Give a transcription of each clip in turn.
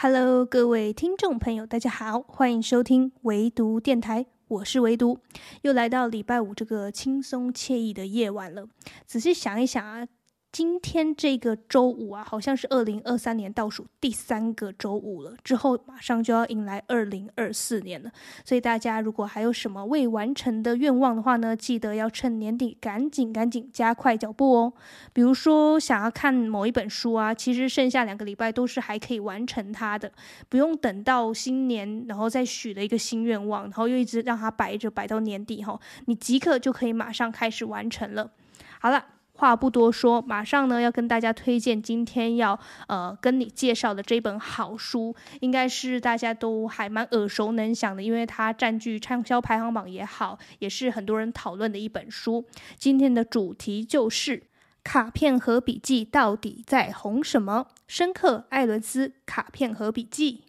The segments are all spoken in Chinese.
Hello，各位听众朋友，大家好，欢迎收听唯独电台，我是唯独，又来到礼拜五这个轻松惬意的夜晚了。仔细想一想啊。今天这个周五啊，好像是二零二三年倒数第三个周五了，之后马上就要迎来二零二四年了。所以大家如果还有什么未完成的愿望的话呢，记得要趁年底赶紧赶紧加快脚步哦。比如说想要看某一本书啊，其实剩下两个礼拜都是还可以完成它的，不用等到新年然后再许了一个新愿望，然后又一直让它摆着摆到年底哈，你即刻就可以马上开始完成了。好了。话不多说，马上呢要跟大家推荐今天要呃跟你介绍的这本好书，应该是大家都还蛮耳熟能详的，因为它占据畅销排行榜也好，也是很多人讨论的一本书。今天的主题就是卡片和笔记到底在红什么？深刻艾伦斯卡片和笔记。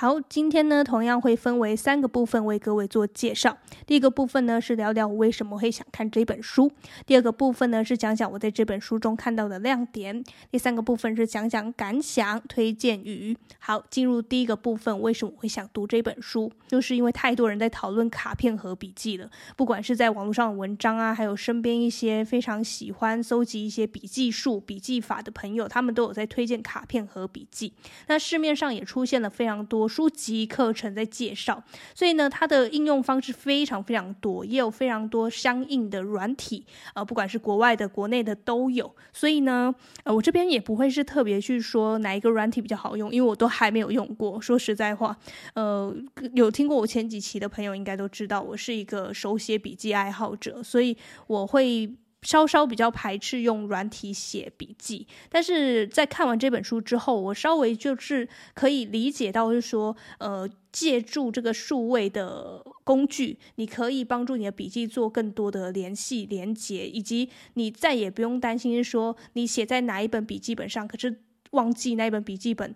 好，今天呢，同样会分为三个部分为各位做介绍。第一个部分呢是聊聊我为什么会想看这本书，第二个部分呢是讲讲我在这本书中看到的亮点，第三个部分是讲讲感想、推荐语。好，进入第一个部分，为什么会想读这本书？就是因为太多人在讨论卡片和笔记了，不管是在网络上的文章啊，还有身边一些非常喜欢搜集一些笔记术、笔记法的朋友，他们都有在推荐卡片和笔记。那市面上也出现了非常多。书籍课程在介绍，所以呢，它的应用方式非常非常多，也有非常多相应的软体，呃，不管是国外的、国内的都有。所以呢，呃，我这边也不会是特别去说哪一个软体比较好用，因为我都还没有用过。说实在话，呃，有听过我前几期的朋友应该都知道，我是一个手写笔记爱好者，所以我会。稍稍比较排斥用软体写笔记，但是在看完这本书之后，我稍微就是可以理解到，是说，呃，借助这个数位的工具，你可以帮助你的笔记做更多的联系、连接，以及你再也不用担心说你写在哪一本笔记本上，可是忘记那一本笔记本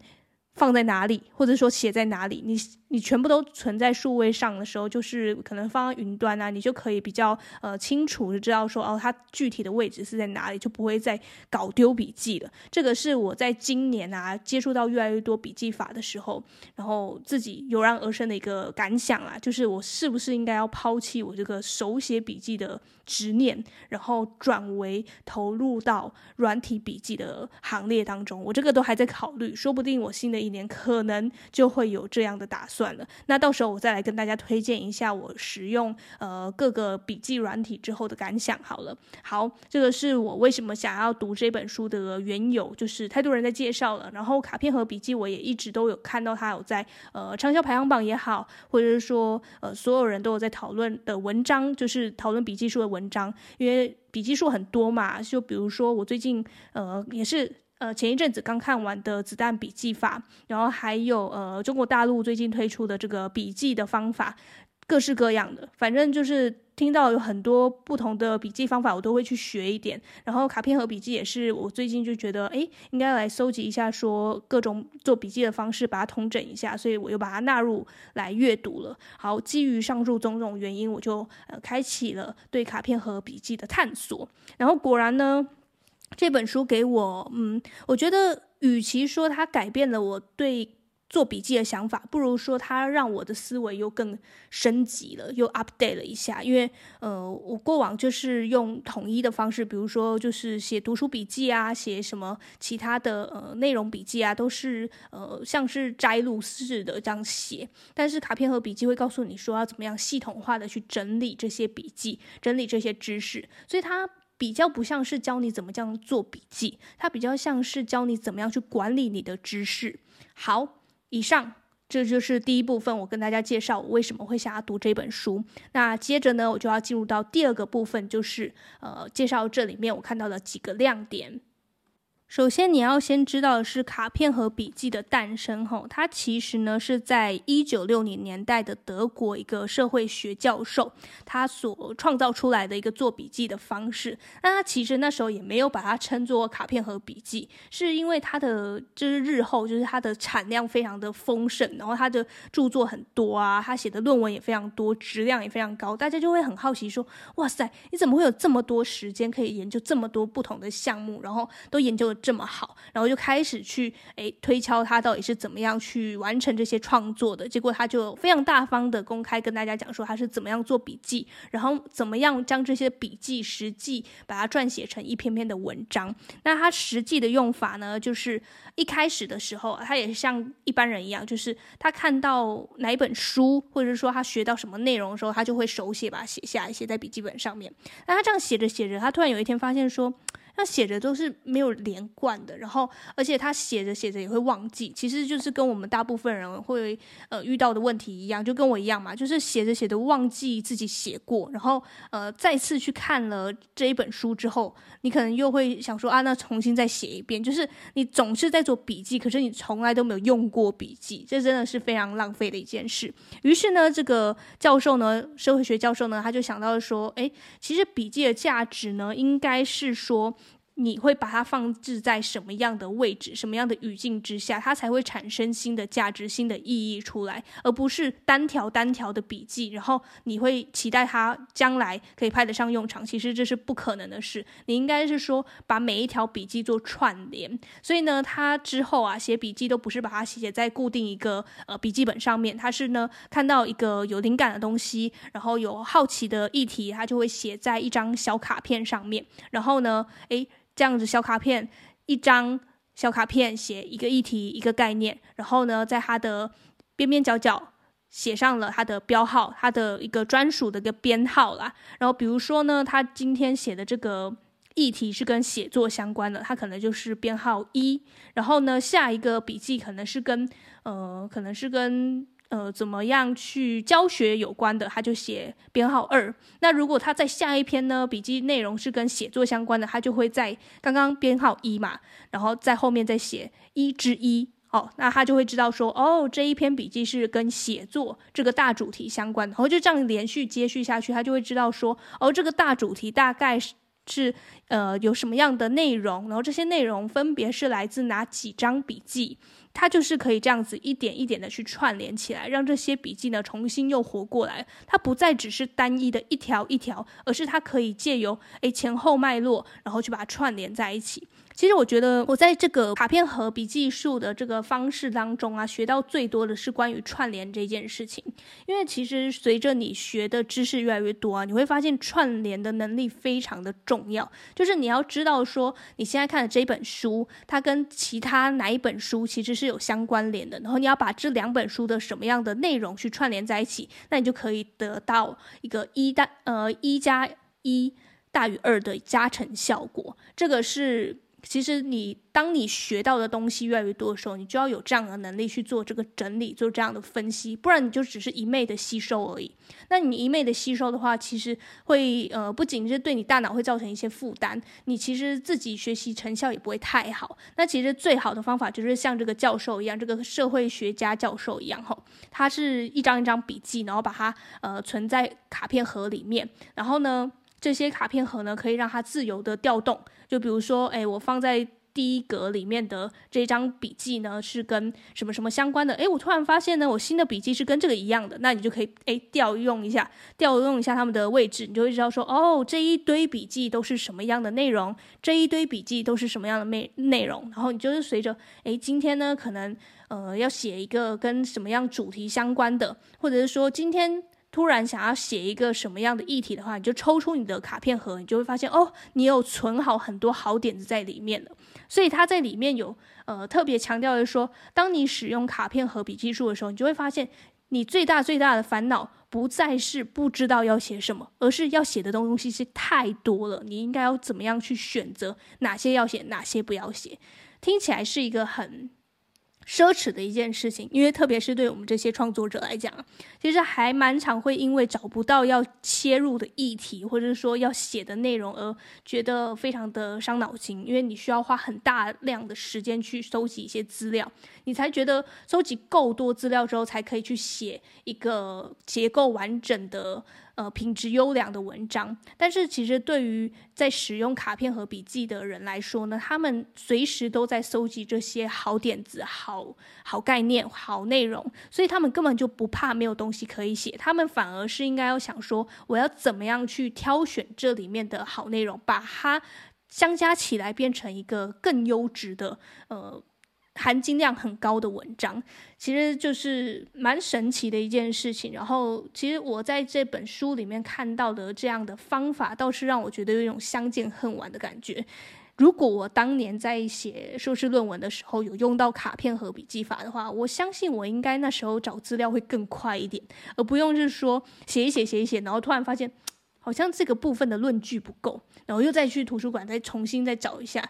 放在哪里，或者说写在哪里，你。你全部都存在数位上的时候，就是可能放在云端啊，你就可以比较呃清楚的知道说哦，它具体的位置是在哪里，就不会再搞丢笔记了。这个是我在今年啊接触到越来越多笔记法的时候，然后自己油然而生的一个感想啊，就是我是不是应该要抛弃我这个手写笔记的执念，然后转为投入到软体笔记的行列当中。我这个都还在考虑，说不定我新的一年可能就会有这样的打算。了，那到时候我再来跟大家推荐一下我使用呃各个笔记软体之后的感想好了。好，这个是我为什么想要读这本书的缘由，就是太多人在介绍了，然后卡片和笔记我也一直都有看到它有在呃畅销排行榜也好，或者是说呃所有人都有在讨论的文章，就是讨论笔记书的文章，因为笔记术很多嘛，就比如说我最近呃也是。呃，前一阵子刚看完的子弹笔记法，然后还有呃，中国大陆最近推出的这个笔记的方法，各式各样的，反正就是听到有很多不同的笔记方法，我都会去学一点。然后卡片和笔记也是我最近就觉得，哎，应该来搜集一下，说各种做笔记的方式，把它统整一下，所以我又把它纳入来阅读了。好，基于上述种种原因，我就呃开启了对卡片和笔记的探索。然后果然呢。这本书给我，嗯，我觉得与其说它改变了我对做笔记的想法，不如说它让我的思维又更升级了，又 update 了一下。因为，呃，我过往就是用统一的方式，比如说就是写读书笔记啊，写什么其他的呃内容笔记啊，都是呃像是摘录式的这样写。但是卡片和笔记会告诉你说要怎么样系统化的去整理这些笔记，整理这些知识，所以它。比较不像是教你怎么这样做笔记，它比较像是教你怎么样去管理你的知识。好，以上这就是第一部分，我跟大家介绍我为什么会想要读这本书。那接着呢，我就要进入到第二个部分，就是呃，介绍这里面我看到的几个亮点。首先，你要先知道的是卡片和笔记的诞生。吼，它其实呢是在一九六零年代的德国一个社会学教授他所创造出来的一个做笔记的方式。那他其实那时候也没有把它称作卡片和笔记，是因为他的就是日后就是他的产量非常的丰盛，然后他的著作很多啊，他写的论文也非常多，质量也非常高，大家就会很好奇说：哇塞，你怎么会有这么多时间可以研究这么多不同的项目，然后都研究了这么好，然后就开始去诶推敲他到底是怎么样去完成这些创作的。结果他就非常大方的公开跟大家讲说他是怎么样做笔记，然后怎么样将这些笔记实际把它撰写成一篇篇的文章。那他实际的用法呢，就是一开始的时候，他也像一般人一样，就是他看到哪一本书，或者是说他学到什么内容的时候，他就会手写把它写下来，写在笔记本上面。那他这样写着写着，他突然有一天发现说。他写的都是没有连贯的，然后而且他写着写着也会忘记，其实就是跟我们大部分人会呃遇到的问题一样，就跟我一样嘛，就是写着写着忘记自己写过，然后呃再次去看了这一本书之后，你可能又会想说啊，那重新再写一遍，就是你总是在做笔记，可是你从来都没有用过笔记，这真的是非常浪费的一件事。于是呢，这个教授呢，社会学教授呢，他就想到了说，诶，其实笔记的价值呢，应该是说。你会把它放置在什么样的位置、什么样的语境之下，它才会产生新的价值、新的意义出来，而不是单条单条的笔记。然后你会期待它将来可以派得上用场，其实这是不可能的事。你应该是说把每一条笔记做串联。所以呢，他之后啊写笔记都不是把它写在固定一个呃笔记本上面，他是呢看到一个有灵感的东西，然后有好奇的议题，他就会写在一张小卡片上面。然后呢，诶。这样子小卡片，一张小卡片写一个议题一个概念，然后呢，在它的边边角角写上了它的标号，它的一个专属的一个编号啦。然后比如说呢，他今天写的这个议题是跟写作相关的，它可能就是编号一。然后呢，下一个笔记可能是跟呃，可能是跟。呃，怎么样去教学有关的，他就写编号二。那如果他在下一篇呢，笔记内容是跟写作相关的，他就会在刚刚编号一嘛，然后在后面再写一之一。哦，那他就会知道说，哦，这一篇笔记是跟写作这个大主题相关的，然后就这样连续接续下去，他就会知道说，哦，这个大主题大概是是呃有什么样的内容，然后这些内容分别是来自哪几张笔记。它就是可以这样子一点一点的去串联起来，让这些笔记呢重新又活过来。它不再只是单一的一条一条，而是它可以借由诶前后脉络，然后去把它串联在一起。其实我觉得我在这个卡片盒笔记术的这个方式当中啊，学到最多的是关于串联这件事情。因为其实随着你学的知识越来越多啊，你会发现串联的能力非常的重要。就是你要知道说，你现在看的这本书，它跟其他哪一本书其实是是有相关联的。然后你要把这两本书的什么样的内容去串联在一起，那你就可以得到一个一大呃一加一大于二的加成效果。这个是。其实你当你学到的东西越来越多的时候，你就要有这样的能力去做这个整理，做这样的分析，不然你就只是一昧的吸收而已。那你一昧的吸收的话，其实会呃不仅是对你大脑会造成一些负担，你其实自己学习成效也不会太好。那其实最好的方法就是像这个教授一样，这个社会学家教授一样，吼，他是一张一张笔记，然后把它呃存在卡片盒里面，然后呢。这些卡片盒呢，可以让它自由的调动。就比如说，哎，我放在第一格里面的这张笔记呢，是跟什么什么相关的。哎，我突然发现呢，我新的笔记是跟这个一样的，那你就可以哎调用一下，调用一下它们的位置，你就会知道说，哦，这一堆笔记都是什么样的内容，这一堆笔记都是什么样的内内容。然后你就是随着，哎，今天呢，可能呃要写一个跟什么样主题相关的，或者是说今天。突然想要写一个什么样的议题的话，你就抽出你的卡片盒，你就会发现哦，你有存好很多好点子在里面了。所以他在里面有呃特别强调的说，当你使用卡片盒笔记术的时候，你就会发现你最大最大的烦恼不再是不知道要写什么，而是要写的东西是太多了。你应该要怎么样去选择哪些要写，哪些不要写？听起来是一个很奢侈的一件事情，因为特别是对我们这些创作者来讲，其实还蛮常会因为找不到要切入的议题，或者说要写的内容，而觉得非常的伤脑筋。因为你需要花很大量的时间去收集一些资料，你才觉得收集够多资料之后，才可以去写一个结构完整的。呃，品质优良的文章，但是其实对于在使用卡片和笔记的人来说呢，他们随时都在搜集这些好点子、好好概念、好内容，所以他们根本就不怕没有东西可以写，他们反而是应该要想说，我要怎么样去挑选这里面的好内容，把它相加起来变成一个更优质的呃。含金量很高的文章，其实就是蛮神奇的一件事情。然后，其实我在这本书里面看到的这样的方法，倒是让我觉得有一种相见恨晚的感觉。如果我当年在写硕士论文的时候有用到卡片和笔记法的话，我相信我应该那时候找资料会更快一点，而不用就是说写一写写一写，然后突然发现好像这个部分的论据不够，然后又再去图书馆再重新再找一下。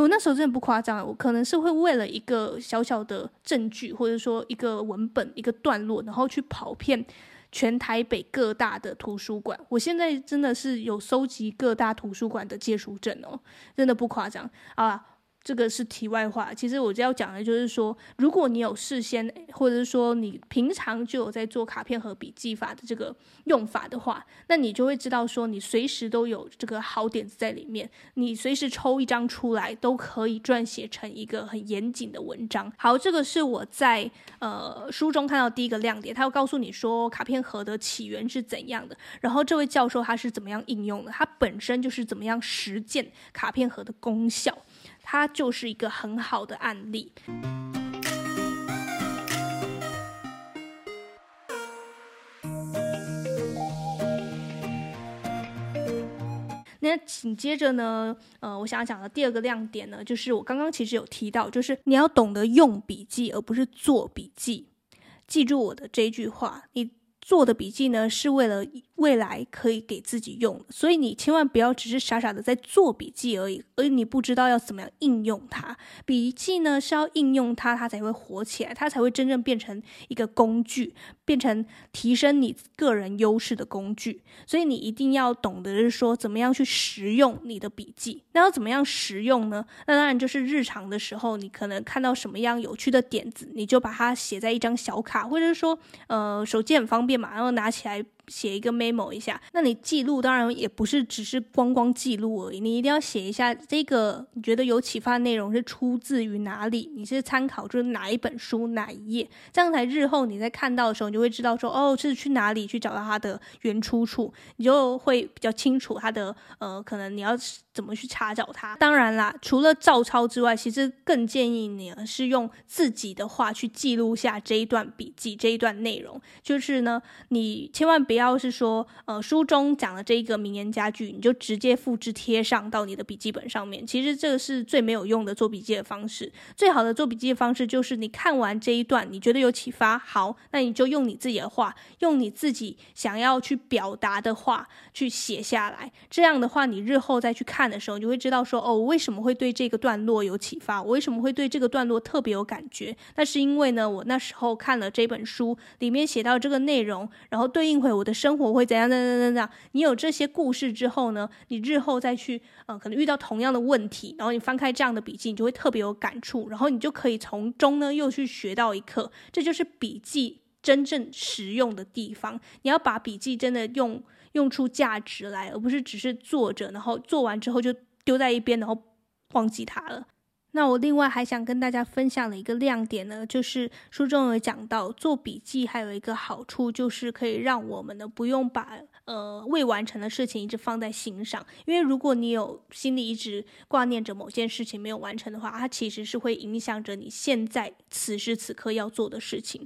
我那时候真的不夸张，我可能是会为了一个小小的证据，或者说一个文本、一个段落，然后去跑遍全台北各大的图书馆。我现在真的是有收集各大图书馆的借书证哦，真的不夸张啊。这个是题外话，其实我就要讲的就是说，如果你有事先，或者是说你平常就有在做卡片和笔记法的这个用法的话，那你就会知道说，你随时都有这个好点子在里面，你随时抽一张出来，都可以撰写成一个很严谨的文章。好，这个是我在呃书中看到第一个亮点，他要告诉你说卡片盒的起源是怎样的，然后这位教授他是怎么样应用的，他本身就是怎么样实践卡片盒的功效。它就是一个很好的案例。那紧接着呢，呃，我想讲的第二个亮点呢，就是我刚刚其实有提到，就是你要懂得用笔记，而不是做笔记。记住我的这句话，你做的笔记呢，是为了未来可以给自己用，所以你千万不要只是傻傻的在做笔记而已，而你不知道要怎么样应用它。笔记呢是要应用它，它才会火起来，它才会真正变成一个工具，变成提升你个人优势的工具。所以你一定要懂得是说怎么样去实用你的笔记。那要怎么样实用呢？那当然就是日常的时候，你可能看到什么样有趣的点子，你就把它写在一张小卡，或者是说，呃，手机很方便马上拿起来。写一个 memo 一下，那你记录当然也不是只是光光记录而已，你一定要写一下这个你觉得有启发的内容是出自于哪里，你是参考就是哪一本书哪一页，这样才日后你在看到的时候，你就会知道说哦，是去哪里去找到它的原出处，你就会比较清楚它的呃，可能你要怎么去查找它。当然啦，除了照抄之外，其实更建议你是用自己的话去记录下这一段笔记这一段内容，就是呢，你千万别。要是说，呃，书中讲的这一个名言佳句，你就直接复制贴上到你的笔记本上面。其实这个是最没有用的做笔记的方式。最好的做笔记的方式就是你看完这一段，你觉得有启发，好，那你就用你自己的话，用你自己想要去表达的话去写下来。这样的话，你日后再去看的时候，你会知道说，哦，我为什么会对这个段落有启发？我为什么会对这个段落特别有感觉？那是因为呢，我那时候看了这本书里面写到这个内容，然后对应回我的生活会怎样？怎样？怎样？你有这些故事之后呢？你日后再去，呃，可能遇到同样的问题，然后你翻开这样的笔记，你就会特别有感触，然后你就可以从中呢又去学到一课。这就是笔记真正实用的地方。你要把笔记真的用用出价值来，而不是只是做着，然后做完之后就丢在一边，然后忘记它了。那我另外还想跟大家分享的一个亮点呢，就是书中有讲到做笔记还有一个好处，就是可以让我们呢不用把呃未完成的事情一直放在心上，因为如果你有心里一直挂念着某件事情没有完成的话，它其实是会影响着你现在此时此刻要做的事情。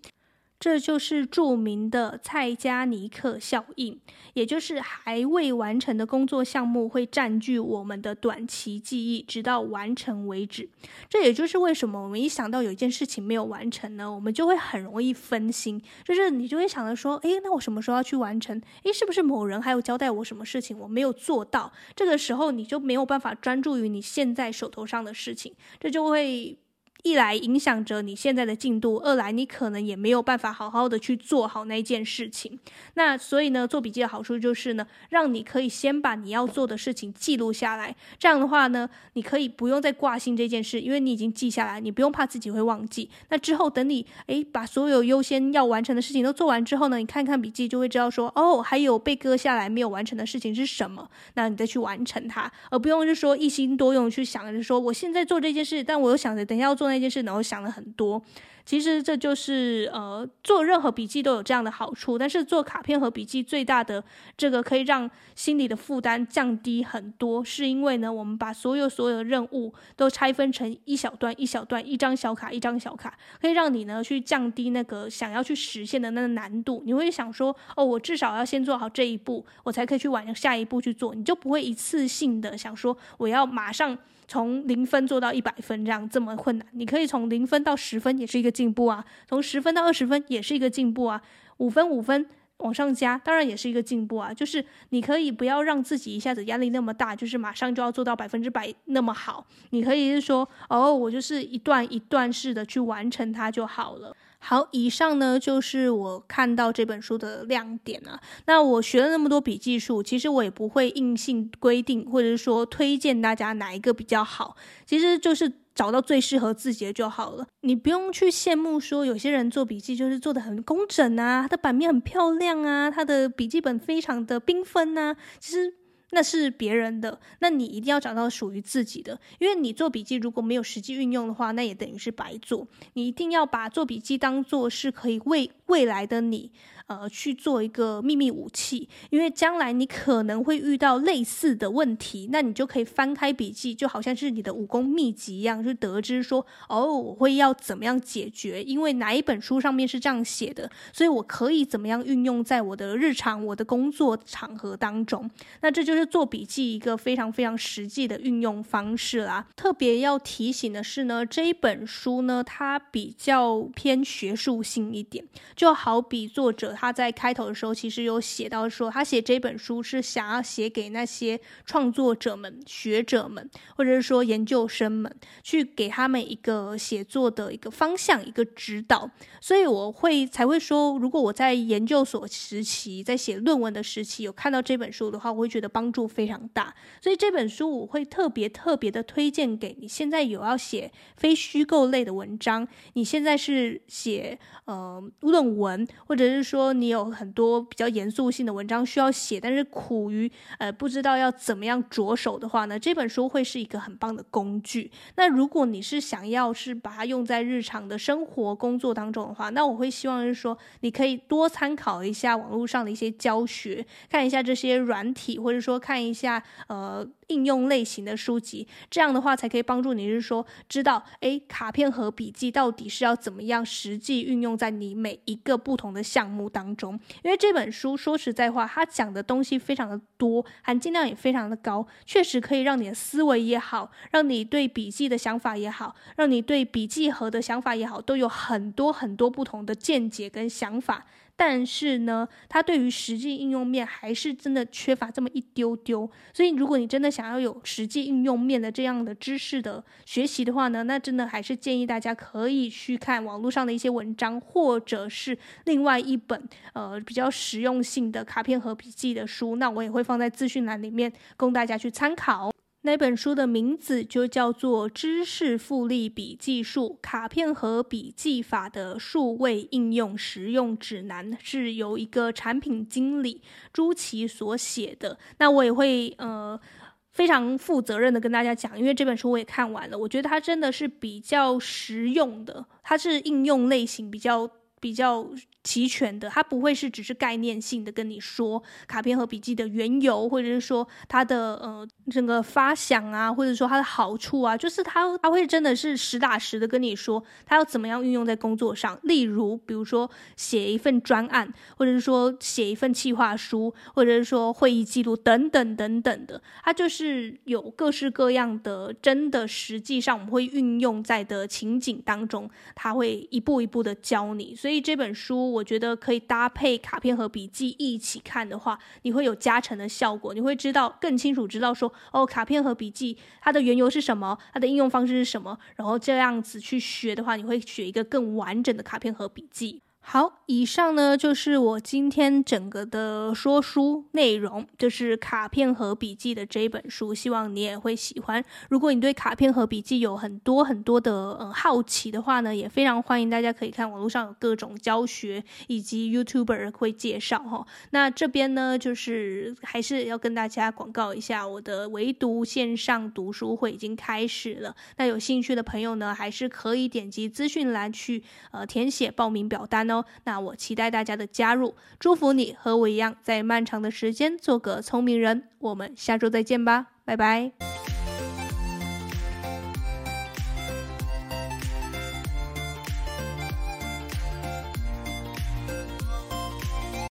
这就是著名的蔡加尼克效应，也就是还未完成的工作项目会占据我们的短期记忆，直到完成为止。这也就是为什么我们一想到有一件事情没有完成呢，我们就会很容易分心，就是你就会想着说，诶，那我什么时候要去完成？诶，是不是某人还有交代我什么事情我没有做到？这个时候你就没有办法专注于你现在手头上的事情，这就会。一来影响着你现在的进度，二来你可能也没有办法好好的去做好那件事情。那所以呢，做笔记的好处就是呢，让你可以先把你要做的事情记录下来。这样的话呢，你可以不用再挂心这件事，因为你已经记下来，你不用怕自己会忘记。那之后等你诶把所有优先要完成的事情都做完之后呢，你看看笔记就会知道说，哦，还有被搁下来没有完成的事情是什么，那你再去完成它，而不用就说一心多用去想着说我现在做这件事，但我又想着等下要做那件事，然后想了很多。其实这就是呃，做任何笔记都有这样的好处，但是做卡片和笔记最大的这个可以让心理的负担降低很多，是因为呢，我们把所有所有的任务都拆分成一小段一小段，一张小卡一张小卡，可以让你呢去降低那个想要去实现的那个难度。你会想说，哦，我至少要先做好这一步，我才可以去往下一步去做，你就不会一次性的想说我要马上。从零分做到一百分，这样这么困难，你可以从零分到十分也是一个进步啊，从十分到二十分也是一个进步啊，五分五分往上加，当然也是一个进步啊。就是你可以不要让自己一下子压力那么大，就是马上就要做到百分之百那么好，你可以是说，哦，我就是一段一段式的去完成它就好了。好，以上呢就是我看到这本书的亮点啊。那我学了那么多笔记术，其实我也不会硬性规定，或者是说推荐大家哪一个比较好。其实就是找到最适合自己的就好了。你不用去羡慕说有些人做笔记就是做的很工整啊，他的版面很漂亮啊，他的笔记本非常的缤纷啊。其实。那是别人的，那你一定要找到属于自己的，因为你做笔记如果没有实际运用的话，那也等于是白做。你一定要把做笔记当做是可以为未来的你。呃，去做一个秘密武器，因为将来你可能会遇到类似的问题，那你就可以翻开笔记，就好像是你的武功秘籍一样，就得知说，哦，我会要怎么样解决，因为哪一本书上面是这样写的，所以我可以怎么样运用在我的日常、我的工作场合当中。那这就是做笔记一个非常非常实际的运用方式啦。特别要提醒的是呢，这一本书呢，它比较偏学术性一点，就好比作者。他在开头的时候其实有写到说，他写这本书是想要写给那些创作者们、学者们，或者是说研究生们，去给他们一个写作的一个方向、一个指导。所以我会才会说，如果我在研究所时期，在写论文的时期有看到这本书的话，我会觉得帮助非常大。所以这本书我会特别特别的推荐给你。现在有要写非虚构类的文章，你现在是写呃论文，或者是说。你有很多比较严肃性的文章需要写，但是苦于呃不知道要怎么样着手的话呢，这本书会是一个很棒的工具。那如果你是想要是把它用在日常的生活工作当中的话，那我会希望是说你可以多参考一下网络上的一些教学，看一下这些软体，或者说看一下呃。应用类型的书籍，这样的话才可以帮助你，是说知道，诶，卡片和笔记到底是要怎么样实际运用在你每一个不同的项目当中。因为这本书说实在话，它讲的东西非常的多，含金量也非常的高，确实可以让你的思维也好，让你对笔记的想法也好，让你对笔记盒的想法也好，都有很多很多不同的见解跟想法。但是呢，它对于实际应用面还是真的缺乏这么一丢丢。所以，如果你真的想要有实际应用面的这样的知识的学习的话呢，那真的还是建议大家可以去看网络上的一些文章，或者是另外一本呃比较实用性的卡片和笔记的书。那我也会放在资讯栏里面供大家去参考。那本书的名字就叫做《知识复利笔记术：卡片和笔记法的数位应用实用指南》，是由一个产品经理朱琪所写的。那我也会呃非常负责任的跟大家讲，因为这本书我也看完了，我觉得它真的是比较实用的，它是应用类型比较比较。齐全的，它不会是只是概念性的跟你说卡片和笔记的缘由，或者是说它的呃整个发想啊，或者说它的好处啊，就是它它会真的是实打实的跟你说它要怎么样运用在工作上。例如，比如说写一份专案，或者是说写一份企划书，或者是说会议记录等等等等的，它就是有各式各样的真的实际上我们会运用在的情景当中，它会一步一步的教你。所以所以这本书我觉得可以搭配卡片和笔记一起看的话，你会有加成的效果。你会知道更清楚知道说，哦，卡片和笔记它的缘由是什么，它的应用方式是什么，然后这样子去学的话，你会学一个更完整的卡片和笔记。好，以上呢就是我今天整个的说书内容，就是卡片和笔记的这一本书，希望你也会喜欢。如果你对卡片和笔记有很多很多的嗯好奇的话呢，也非常欢迎大家可以看网络上有各种教学，以及 YouTuber 会介绍哈。那这边呢，就是还是要跟大家广告一下，我的唯读线上读书会已经开始了。那有兴趣的朋友呢，还是可以点击资讯栏去呃填写报名表单那我期待大家的加入，祝福你和我一样，在漫长的时间做个聪明人。我们下周再见吧，拜拜。